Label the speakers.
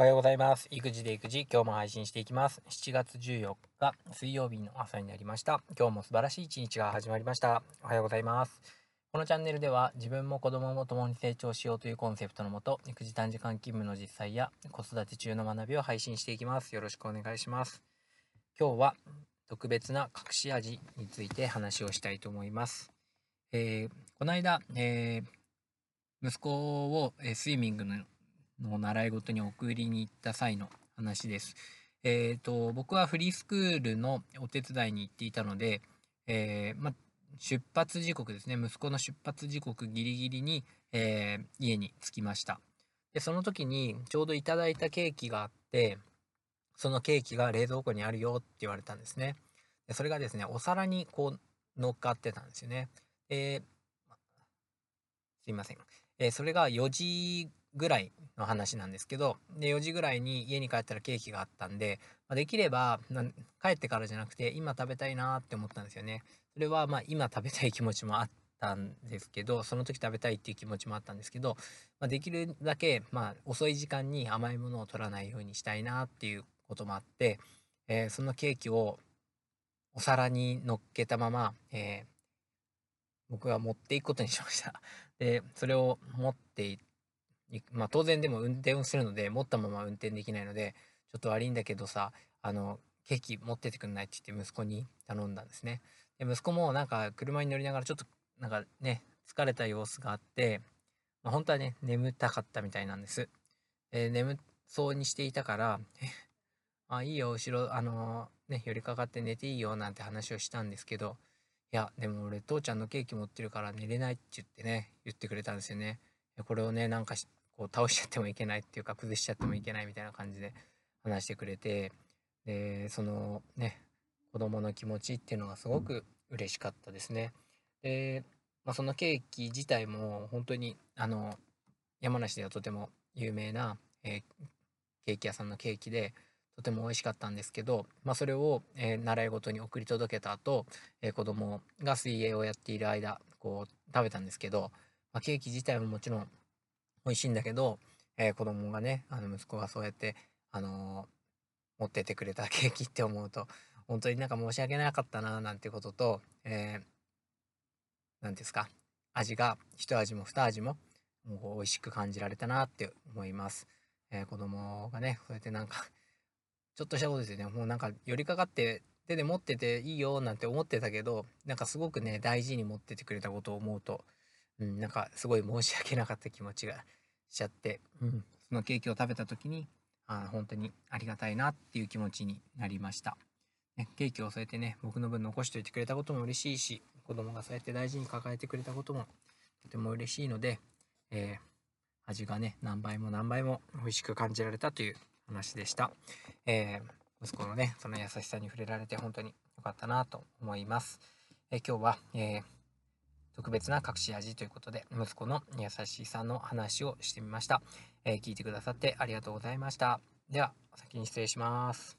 Speaker 1: おはようございます。育児で育児、今日も配信していきます。7月14日水曜日の朝になりました。今日も素晴らしい一日が始まりました。おはようございます。このチャンネルでは自分も子供も共に成長しようというコンセプトのもと、育児短時間勤務の実際や子育て中の学びを配信していきます。よろしくお願いします。今日は特別な隠し味について話をしたいと思います。えー、この間、えー、息子を、えー、スイミングのの習い事に送りに行った際の話です。えっ、ー、と、僕はフリースクールのお手伝いに行っていたので、えー、ま、出発時刻ですね、息子の出発時刻ギリギリに、えー、家に着きました。で、その時にちょうどいただいたケーキがあって、そのケーキが冷蔵庫にあるよって言われたんですね。でそれがですね、お皿にこう乗っかってたんですよね。ですいません。えそれが4時ぐらいの話なんですけど、で、4時ぐらいに家に帰ったらケーキがあったんで、ま、できれば帰ってからじゃなくて、今食べたいなって思ったんですよね。それはまあ今食べたい気持ちもあったんですけど、その時食べたいっていう気持ちもあったんですけど、ま、できるだけまあ遅い時間に甘いものを取らないようにしたいなっていうこともあって、えー、そのケーキをお皿に乗っけたまま、えー、僕は持っていくことにしました。で、それを持っていまあ当然でも運転をするので、持ったまま運転できないので、ちょっと悪いんだけどさ、あの、ケーキ持っててくんないって言って息子に頼んだんですね。で、息子もなんか車に乗りながらちょっとなんかね、疲れた様子があって、まあ、本当はね、眠たかったみたいなんです。え眠そうにしていたから、あ、いいよ、後ろ、あのー、ね、寄りかかって寝ていいよなんて話をしたんですけど、いや、でも俺父ちゃんのケーキ持ってるから寝れないって言ってね、言ってくれたんですよね。これをね、なんかこう倒しちゃってもいけないっていうか崩しちゃってもいけないみたいな感じで話してくれてでそのね子供の気持ちっていうのがすごく嬉しかったですね。で、まあ、そのケーキ自体も本当にあの山梨ではとても有名な、えー、ケーキ屋さんのケーキでとても美味しかったんですけど、まあ、それを、えー、習い事に送り届けた後、えー、子供が水泳をやっている間こう食べたんですけど、まあ、ケーキ自体ももちろん美味しいんだけど、えー、子供がね、あの息子がそうやって、あのー、持っててくれたケーキって思うと、本当になんか申し訳なかったな、なんてことと、えー、なんですか、味が、一味も二味も、もう美味しく感じられたなって思います。えー、子供がね、そうやってなんかちょっとしたことですよね。もうなんか寄りかかって手で持ってていいよなんて思ってたけど、なんかすごくね、大事に持っててくれたことを思うと、うん、なんかすごい申し訳なかった気持ちがしちゃって、うん、そのケーキを食べた時にあ本当にありがたいなっていう気持ちになりました、ね、ケーキを添えてね僕の分残しておいてくれたことも嬉しいし子供がそうやって大事に抱えてくれたこともとても嬉しいので、えー、味がね何倍も何倍も美味しく感じられたという話でした、えー、息子のねその優しさに触れられて本当に良かったなと思います、えー、今日は、えー特別な隠し味ということで、息子の優しさの話をしてみました。えー、聞いてくださってありがとうございました。では、先に失礼します。